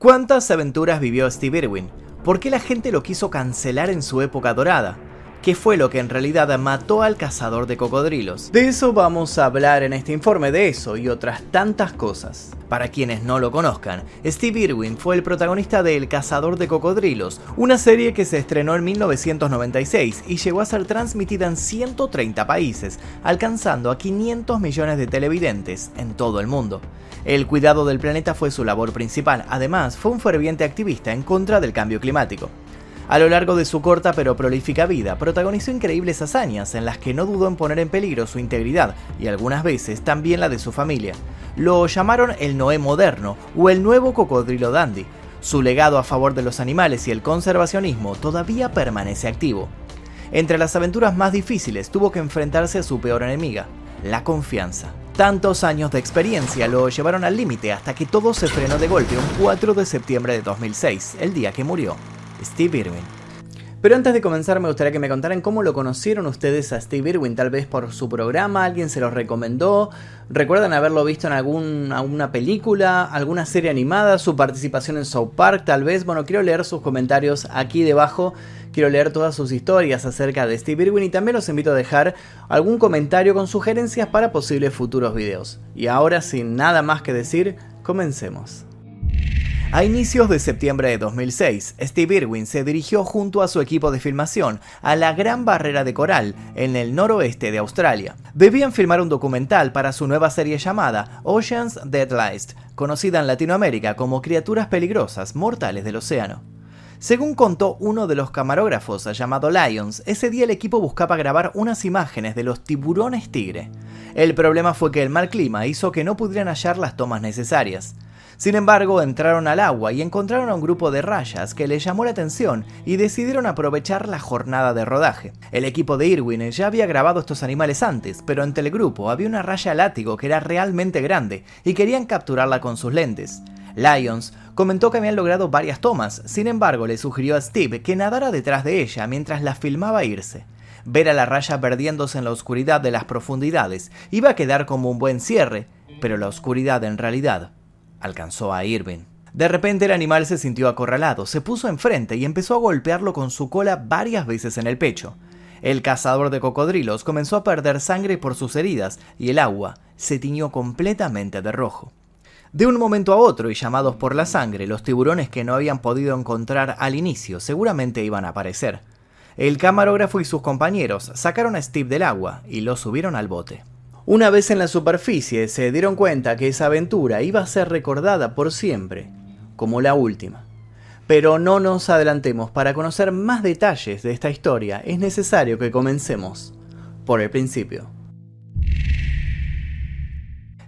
¿Cuántas aventuras vivió Steve Irwin? ¿Por qué la gente lo quiso cancelar en su época dorada? ¿Qué fue lo que en realidad mató al cazador de cocodrilos? De eso vamos a hablar en este informe, de eso y otras tantas cosas. Para quienes no lo conozcan, Steve Irwin fue el protagonista de El cazador de cocodrilos, una serie que se estrenó en 1996 y llegó a ser transmitida en 130 países, alcanzando a 500 millones de televidentes en todo el mundo. El cuidado del planeta fue su labor principal, además fue un ferviente activista en contra del cambio climático. A lo largo de su corta pero prolífica vida, protagonizó increíbles hazañas en las que no dudó en poner en peligro su integridad y algunas veces también la de su familia. Lo llamaron el Noé moderno o el nuevo cocodrilo dandy. Su legado a favor de los animales y el conservacionismo todavía permanece activo. Entre las aventuras más difíciles tuvo que enfrentarse a su peor enemiga, la confianza. Tantos años de experiencia lo llevaron al límite hasta que todo se frenó de golpe un 4 de septiembre de 2006, el día que murió. Steve Irwin. Pero antes de comenzar me gustaría que me contaran cómo lo conocieron ustedes a Steve Irwin, tal vez por su programa, alguien se lo recomendó, recuerdan haberlo visto en alguna película, alguna serie animada, su participación en South Park, tal vez, bueno, quiero leer sus comentarios aquí debajo, quiero leer todas sus historias acerca de Steve Irwin y también los invito a dejar algún comentario con sugerencias para posibles futuros videos. Y ahora, sin nada más que decir, comencemos. A inicios de septiembre de 2006, Steve Irwin se dirigió junto a su equipo de filmación a la Gran Barrera de Coral, en el noroeste de Australia. Debían filmar un documental para su nueva serie llamada Ocean's Dead List, conocida en Latinoamérica como Criaturas Peligrosas Mortales del Océano. Según contó uno de los camarógrafos llamado Lions, ese día el equipo buscaba grabar unas imágenes de los tiburones tigre. El problema fue que el mal clima hizo que no pudieran hallar las tomas necesarias. Sin embargo, entraron al agua y encontraron a un grupo de rayas que les llamó la atención y decidieron aprovechar la jornada de rodaje. El equipo de Irwin ya había grabado estos animales antes, pero entre el grupo había una raya látigo que era realmente grande y querían capturarla con sus lentes. Lyons comentó que habían logrado varias tomas, sin embargo le sugirió a Steve que nadara detrás de ella mientras la filmaba irse. Ver a la raya perdiéndose en la oscuridad de las profundidades iba a quedar como un buen cierre, pero la oscuridad en realidad alcanzó a Irving. De repente el animal se sintió acorralado, se puso enfrente y empezó a golpearlo con su cola varias veces en el pecho. El cazador de cocodrilos comenzó a perder sangre por sus heridas y el agua se tiñó completamente de rojo. De un momento a otro y llamados por la sangre, los tiburones que no habían podido encontrar al inicio seguramente iban a aparecer. El camarógrafo y sus compañeros sacaron a Steve del agua y lo subieron al bote. Una vez en la superficie se dieron cuenta que esa aventura iba a ser recordada por siempre como la última. Pero no nos adelantemos, para conocer más detalles de esta historia es necesario que comencemos por el principio.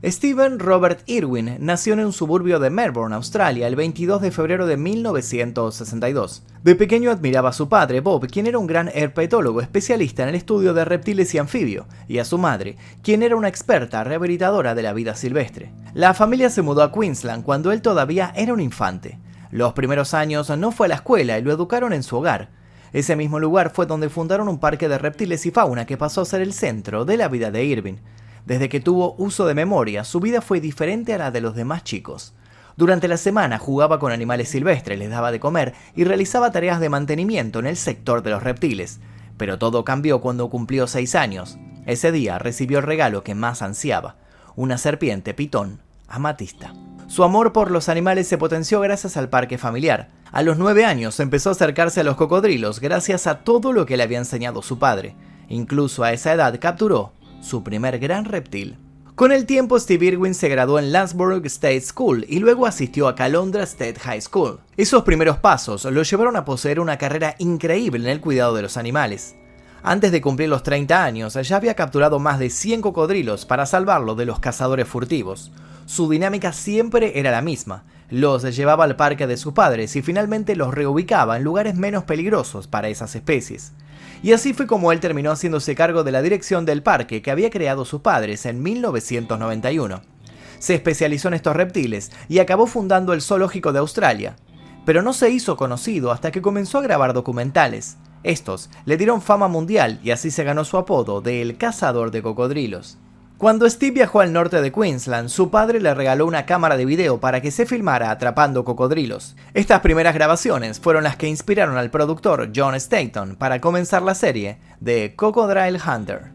Stephen Robert Irwin nació en un suburbio de Melbourne, Australia, el 22 de febrero de 1962. De pequeño admiraba a su padre, Bob, quien era un gran herpetólogo especialista en el estudio de reptiles y anfibios, y a su madre, quien era una experta rehabilitadora de la vida silvestre. La familia se mudó a Queensland cuando él todavía era un infante. Los primeros años no fue a la escuela y lo educaron en su hogar. Ese mismo lugar fue donde fundaron un parque de reptiles y fauna que pasó a ser el centro de la vida de Irving. Desde que tuvo uso de memoria, su vida fue diferente a la de los demás chicos. Durante la semana jugaba con animales silvestres, les daba de comer y realizaba tareas de mantenimiento en el sector de los reptiles. Pero todo cambió cuando cumplió seis años. Ese día recibió el regalo que más ansiaba, una serpiente pitón amatista. Su amor por los animales se potenció gracias al parque familiar. A los nueve años empezó a acercarse a los cocodrilos gracias a todo lo que le había enseñado su padre. Incluso a esa edad capturó su primer gran reptil. Con el tiempo, Steve Irwin se graduó en Landsborough State School y luego asistió a Calondra State High School. Esos primeros pasos lo llevaron a poseer una carrera increíble en el cuidado de los animales. Antes de cumplir los 30 años, ya había capturado más de 100 cocodrilos para salvarlo de los cazadores furtivos. Su dinámica siempre era la misma. Los llevaba al parque de sus padres y finalmente los reubicaba en lugares menos peligrosos para esas especies. Y así fue como él terminó haciéndose cargo de la dirección del parque que había creado sus padres en 1991. Se especializó en estos reptiles y acabó fundando el Zoológico de Australia. Pero no se hizo conocido hasta que comenzó a grabar documentales. Estos le dieron fama mundial y así se ganó su apodo de El Cazador de Cocodrilos. Cuando Steve viajó al norte de Queensland, su padre le regaló una cámara de video para que se filmara atrapando cocodrilos. Estas primeras grabaciones fueron las que inspiraron al productor John Staton para comenzar la serie de Crocodile Hunter.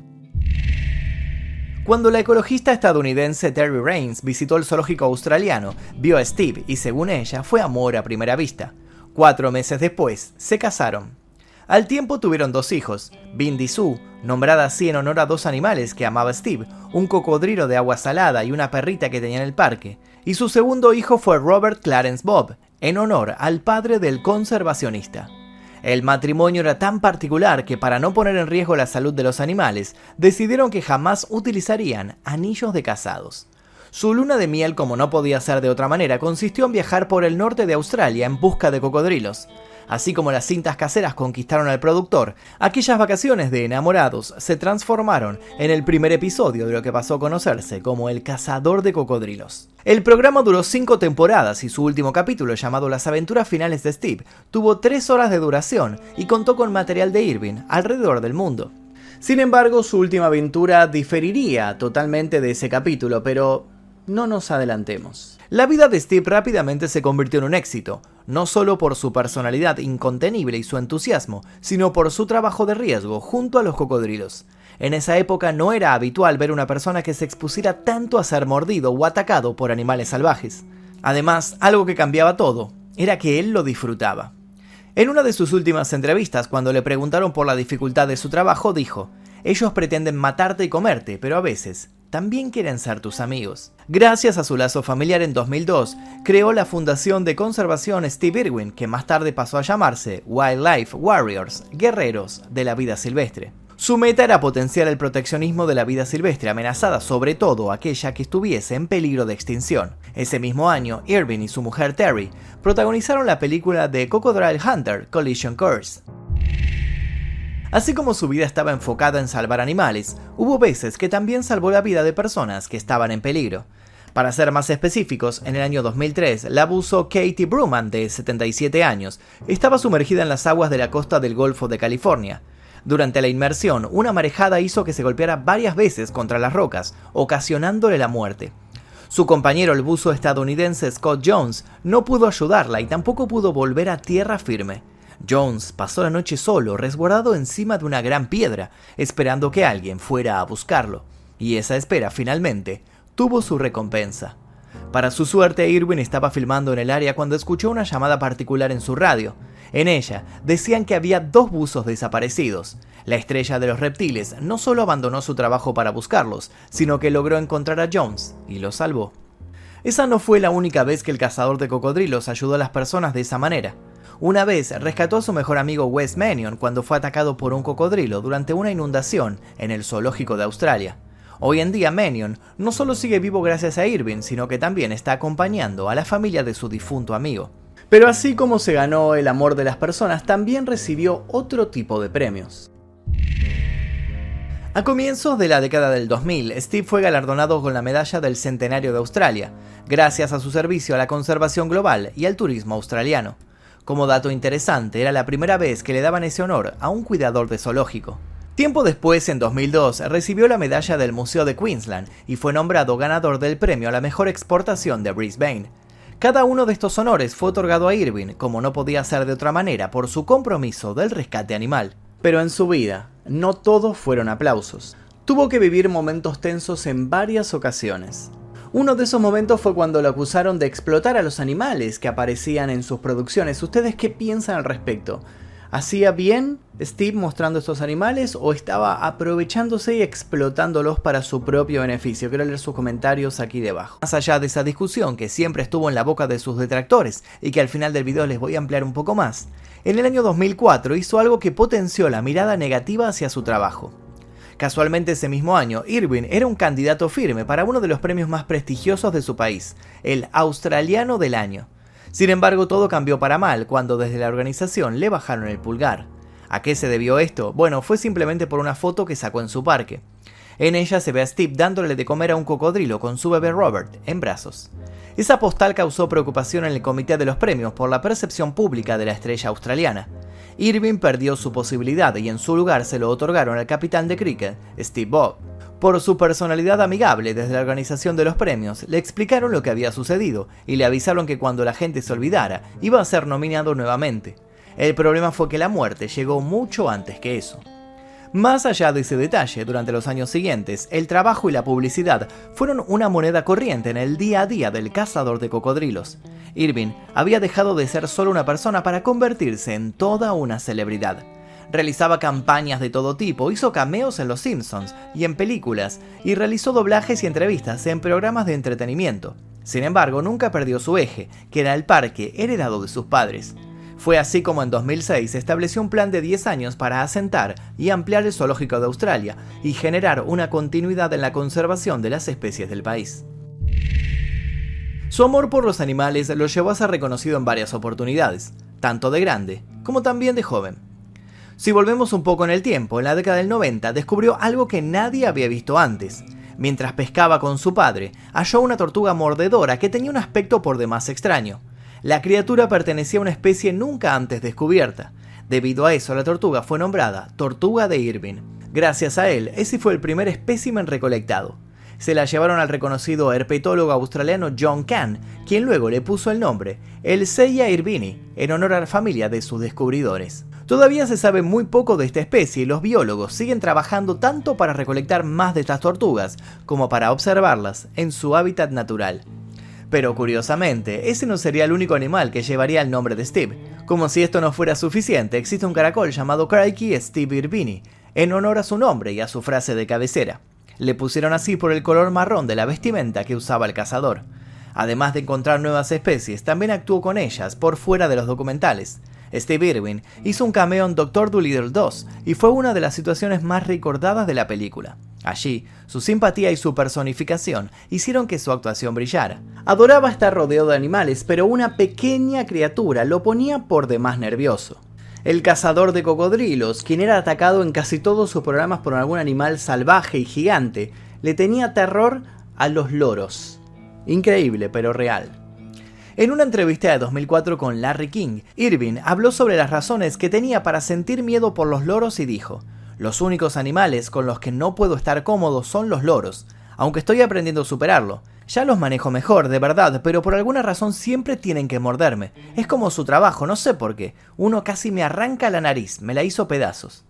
Cuando la ecologista estadounidense Terry Rains visitó el zoológico australiano, vio a Steve y según ella fue amor a primera vista. Cuatro meses después, se casaron. Al tiempo tuvieron dos hijos, Bindi Sue, nombrada así en honor a dos animales que amaba Steve, un cocodrilo de agua salada y una perrita que tenía en el parque, y su segundo hijo fue Robert Clarence Bob, en honor al padre del conservacionista. El matrimonio era tan particular que para no poner en riesgo la salud de los animales, decidieron que jamás utilizarían anillos de casados. Su luna de miel, como no podía ser de otra manera, consistió en viajar por el norte de Australia en busca de cocodrilos. Así como las cintas caseras conquistaron al productor, aquellas vacaciones de enamorados se transformaron en el primer episodio de lo que pasó a conocerse como El cazador de cocodrilos. El programa duró cinco temporadas y su último capítulo, llamado Las aventuras finales de Steve, tuvo tres horas de duración y contó con material de Irving alrededor del mundo. Sin embargo, su última aventura diferiría totalmente de ese capítulo, pero no nos adelantemos. La vida de Steve rápidamente se convirtió en un éxito, no solo por su personalidad incontenible y su entusiasmo, sino por su trabajo de riesgo junto a los cocodrilos. En esa época no era habitual ver una persona que se expusiera tanto a ser mordido o atacado por animales salvajes. Además, algo que cambiaba todo, era que él lo disfrutaba. En una de sus últimas entrevistas, cuando le preguntaron por la dificultad de su trabajo, dijo, ellos pretenden matarte y comerte, pero a veces también quieren ser tus amigos. Gracias a su lazo familiar en 2002, creó la Fundación de Conservación Steve Irwin, que más tarde pasó a llamarse Wildlife Warriors, Guerreros de la Vida Silvestre. Su meta era potenciar el proteccionismo de la vida silvestre amenazada, sobre todo aquella que estuviese en peligro de extinción. Ese mismo año, Irvin y su mujer Terry protagonizaron la película de Crocodile Hunter Collision Course. Así como su vida estaba enfocada en salvar animales, hubo veces que también salvó la vida de personas que estaban en peligro. Para ser más específicos, en el año 2003, la buzo Katie Bruman, de 77 años, estaba sumergida en las aguas de la costa del Golfo de California. Durante la inmersión, una marejada hizo que se golpeara varias veces contra las rocas, ocasionándole la muerte. Su compañero, el buzo estadounidense Scott Jones, no pudo ayudarla y tampoco pudo volver a tierra firme. Jones pasó la noche solo, resguardado encima de una gran piedra, esperando que alguien fuera a buscarlo. Y esa espera finalmente tuvo su recompensa. Para su suerte, Irwin estaba filmando en el área cuando escuchó una llamada particular en su radio. En ella decían que había dos buzos desaparecidos. La estrella de los reptiles no solo abandonó su trabajo para buscarlos, sino que logró encontrar a Jones y lo salvó. Esa no fue la única vez que el cazador de cocodrilos ayudó a las personas de esa manera. Una vez rescató a su mejor amigo Wes Mannion cuando fue atacado por un cocodrilo durante una inundación en el zoológico de Australia. Hoy en día Mannion no solo sigue vivo gracias a Irving, sino que también está acompañando a la familia de su difunto amigo. Pero así como se ganó el amor de las personas, también recibió otro tipo de premios. A comienzos de la década del 2000, Steve fue galardonado con la medalla del Centenario de Australia, gracias a su servicio a la conservación global y al turismo australiano. Como dato interesante, era la primera vez que le daban ese honor a un cuidador de zoológico. Tiempo después, en 2002, recibió la medalla del Museo de Queensland y fue nombrado ganador del premio a la mejor exportación de Brisbane. Cada uno de estos honores fue otorgado a Irving, como no podía ser de otra manera, por su compromiso del rescate animal. Pero en su vida, no todos fueron aplausos. Tuvo que vivir momentos tensos en varias ocasiones. Uno de esos momentos fue cuando lo acusaron de explotar a los animales que aparecían en sus producciones. ¿Ustedes qué piensan al respecto? ¿Hacía bien Steve mostrando estos animales o estaba aprovechándose y explotándolos para su propio beneficio? Quiero leer sus comentarios aquí debajo. Más allá de esa discusión que siempre estuvo en la boca de sus detractores y que al final del video les voy a ampliar un poco más, en el año 2004 hizo algo que potenció la mirada negativa hacia su trabajo. Casualmente ese mismo año, Irwin era un candidato firme para uno de los premios más prestigiosos de su país, el Australiano del Año. Sin embargo, todo cambió para mal cuando desde la organización le bajaron el pulgar. ¿A qué se debió esto? Bueno, fue simplemente por una foto que sacó en su parque. En ella se ve a Steve dándole de comer a un cocodrilo con su bebé Robert en brazos. Esa postal causó preocupación en el comité de los premios por la percepción pública de la estrella australiana. Irving perdió su posibilidad y en su lugar se lo otorgaron al capitán de cricket, Steve Bob. Por su personalidad amigable desde la organización de los premios, le explicaron lo que había sucedido y le avisaron que cuando la gente se olvidara, iba a ser nominado nuevamente. El problema fue que la muerte llegó mucho antes que eso. Más allá de ese detalle, durante los años siguientes, el trabajo y la publicidad fueron una moneda corriente en el día a día del cazador de cocodrilos. Irving había dejado de ser solo una persona para convertirse en toda una celebridad realizaba campañas de todo tipo, hizo cameos en Los Simpsons y en películas, y realizó doblajes y entrevistas en programas de entretenimiento. Sin embargo, nunca perdió su eje, que era el parque heredado de sus padres. Fue así como en 2006 estableció un plan de 10 años para asentar y ampliar el zoológico de Australia y generar una continuidad en la conservación de las especies del país. Su amor por los animales lo llevó a ser reconocido en varias oportunidades, tanto de grande como también de joven. Si volvemos un poco en el tiempo, en la década del 90 descubrió algo que nadie había visto antes. Mientras pescaba con su padre, halló una tortuga mordedora que tenía un aspecto por demás extraño. La criatura pertenecía a una especie nunca antes descubierta. Debido a eso, la tortuga fue nombrada Tortuga de Irving. Gracias a él, ese fue el primer espécimen recolectado. Se la llevaron al reconocido herpetólogo australiano John Kahn, quien luego le puso el nombre el Seiya irvini, en honor a la familia de sus descubridores. Todavía se sabe muy poco de esta especie y los biólogos siguen trabajando tanto para recolectar más de estas tortugas como para observarlas en su hábitat natural. Pero curiosamente, ese no sería el único animal que llevaría el nombre de Steve. Como si esto no fuera suficiente, existe un caracol llamado Crikey Steve Irvini, en honor a su nombre y a su frase de cabecera. Le pusieron así por el color marrón de la vestimenta que usaba el cazador. Además de encontrar nuevas especies, también actuó con ellas por fuera de los documentales. Steve Irwin hizo un cameo en Doctor Dolittle 2 y fue una de las situaciones más recordadas de la película. Allí, su simpatía y su personificación hicieron que su actuación brillara. Adoraba estar rodeado de animales, pero una pequeña criatura lo ponía por demás nervioso. El cazador de cocodrilos, quien era atacado en casi todos sus programas por algún animal salvaje y gigante, le tenía terror a los loros. Increíble, pero real. En una entrevista de 2004 con Larry King, Irving habló sobre las razones que tenía para sentir miedo por los loros y dijo, los únicos animales con los que no puedo estar cómodo son los loros, aunque estoy aprendiendo a superarlo. Ya los manejo mejor, de verdad, pero por alguna razón siempre tienen que morderme. Es como su trabajo, no sé por qué. Uno casi me arranca la nariz, me la hizo pedazos.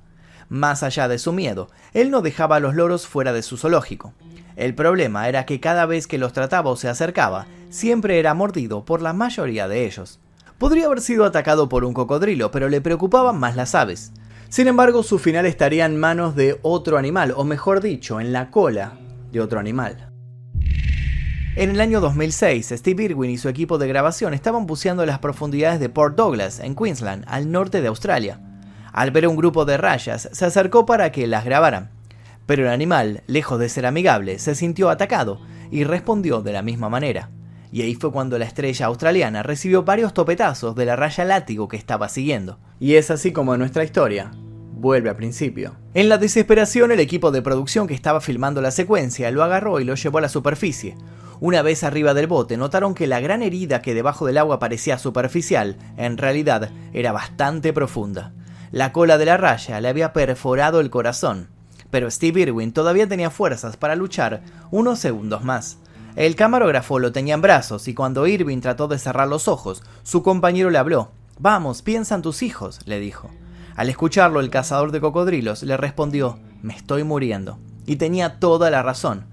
Más allá de su miedo, él no dejaba a los loros fuera de su zoológico. El problema era que cada vez que los trataba o se acercaba, siempre era mordido por la mayoría de ellos. Podría haber sido atacado por un cocodrilo, pero le preocupaban más las aves. Sin embargo, su final estaría en manos de otro animal, o mejor dicho, en la cola de otro animal. En el año 2006, Steve Irwin y su equipo de grabación estaban buceando las profundidades de Port Douglas, en Queensland, al norte de Australia. Al ver un grupo de rayas, se acercó para que las grabaran. Pero el animal, lejos de ser amigable, se sintió atacado y respondió de la misma manera. Y ahí fue cuando la estrella australiana recibió varios topetazos de la raya látigo que estaba siguiendo. Y es así como nuestra historia vuelve al principio. En la desesperación, el equipo de producción que estaba filmando la secuencia lo agarró y lo llevó a la superficie. Una vez arriba del bote, notaron que la gran herida que debajo del agua parecía superficial, en realidad era bastante profunda. La cola de la raya le había perforado el corazón pero Steve Irwin todavía tenía fuerzas para luchar unos segundos más. El camarógrafo lo tenía en brazos y cuando Irwin trató de cerrar los ojos, su compañero le habló. Vamos, piensa en tus hijos, le dijo. Al escucharlo, el cazador de cocodrilos le respondió, me estoy muriendo. Y tenía toda la razón.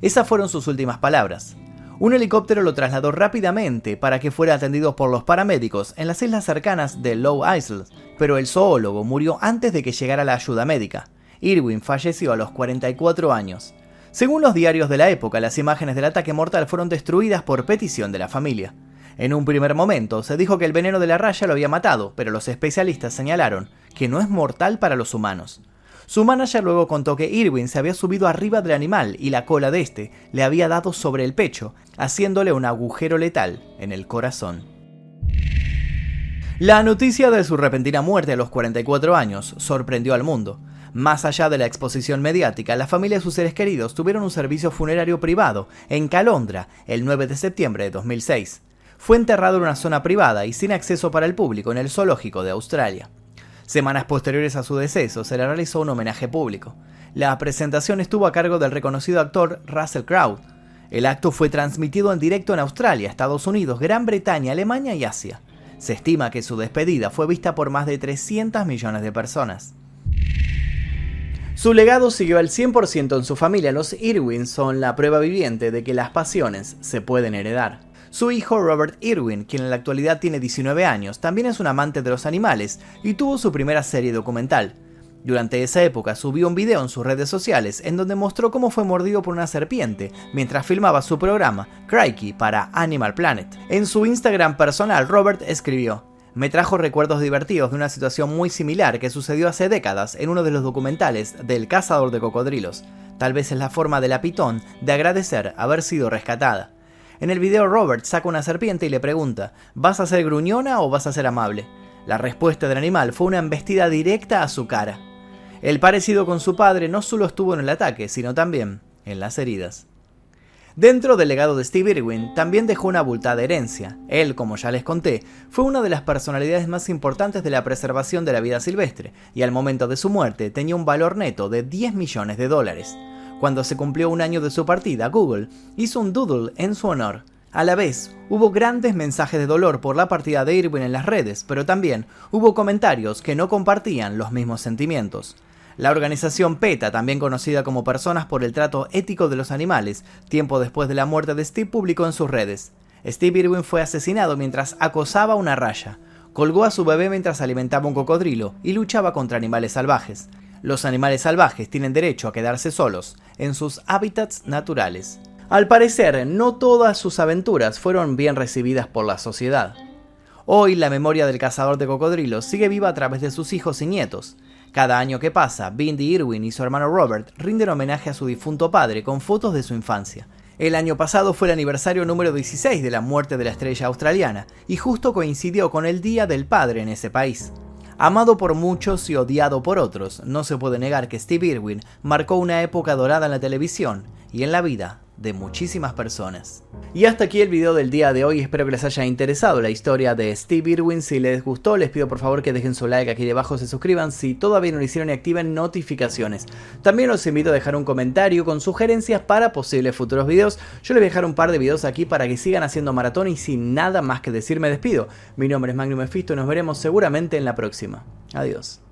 Esas fueron sus últimas palabras. Un helicóptero lo trasladó rápidamente para que fuera atendido por los paramédicos en las islas cercanas de Low Isles, pero el zoólogo murió antes de que llegara la ayuda médica. Irwin falleció a los 44 años. Según los diarios de la época, las imágenes del ataque mortal fueron destruidas por petición de la familia. En un primer momento se dijo que el veneno de la raya lo había matado, pero los especialistas señalaron que no es mortal para los humanos. Su manager luego contó que Irwin se había subido arriba del animal y la cola de este le había dado sobre el pecho, haciéndole un agujero letal en el corazón. La noticia de su repentina muerte a los 44 años sorprendió al mundo. Más allá de la exposición mediática, la familia de sus seres queridos tuvieron un servicio funerario privado en Calondra el 9 de septiembre de 2006. Fue enterrado en una zona privada y sin acceso para el público en el zoológico de Australia. Semanas posteriores a su deceso se le realizó un homenaje público. La presentación estuvo a cargo del reconocido actor Russell Crowe. El acto fue transmitido en directo en Australia, Estados Unidos, Gran Bretaña, Alemania y Asia. Se estima que su despedida fue vista por más de 300 millones de personas. Su legado siguió al 100% en su familia. Los Irwin son la prueba viviente de que las pasiones se pueden heredar. Su hijo Robert Irwin, quien en la actualidad tiene 19 años, también es un amante de los animales y tuvo su primera serie documental. Durante esa época subió un video en sus redes sociales en donde mostró cómo fue mordido por una serpiente mientras filmaba su programa Crikey para Animal Planet. En su Instagram personal, Robert escribió: me trajo recuerdos divertidos de una situación muy similar que sucedió hace décadas en uno de los documentales del cazador de cocodrilos. Tal vez es la forma de la pitón de agradecer haber sido rescatada. En el video Robert saca una serpiente y le pregunta, ¿vas a ser gruñona o vas a ser amable? La respuesta del animal fue una embestida directa a su cara. El parecido con su padre no solo estuvo en el ataque, sino también en las heridas. Dentro del legado de Steve Irwin también dejó una abultada herencia. Él, como ya les conté, fue una de las personalidades más importantes de la preservación de la vida silvestre, y al momento de su muerte tenía un valor neto de 10 millones de dólares. Cuando se cumplió un año de su partida, Google hizo un doodle en su honor. A la vez, hubo grandes mensajes de dolor por la partida de Irwin en las redes, pero también hubo comentarios que no compartían los mismos sentimientos. La organización PETA, también conocida como Personas por el Trato Ético de los Animales, tiempo después de la muerte de Steve, publicó en sus redes. Steve Irwin fue asesinado mientras acosaba una raya, colgó a su bebé mientras alimentaba un cocodrilo y luchaba contra animales salvajes. Los animales salvajes tienen derecho a quedarse solos en sus hábitats naturales. Al parecer, no todas sus aventuras fueron bien recibidas por la sociedad. Hoy la memoria del cazador de cocodrilos sigue viva a través de sus hijos y nietos. Cada año que pasa, Bindi Irwin y su hermano Robert rinden homenaje a su difunto padre con fotos de su infancia. El año pasado fue el aniversario número 16 de la muerte de la estrella australiana y justo coincidió con el Día del Padre en ese país. Amado por muchos y odiado por otros, no se puede negar que Steve Irwin marcó una época dorada en la televisión y en la vida de muchísimas personas. Y hasta aquí el video del día de hoy, espero que les haya interesado la historia de Steve Irwin, si les gustó les pido por favor que dejen su like aquí debajo, se suscriban si todavía no lo hicieron y activen notificaciones. También los invito a dejar un comentario con sugerencias para posibles futuros videos, yo les voy a dejar un par de videos aquí para que sigan haciendo maratón y sin nada más que decir me despido. Mi nombre es Magnum Mephisto y nos veremos seguramente en la próxima. Adiós.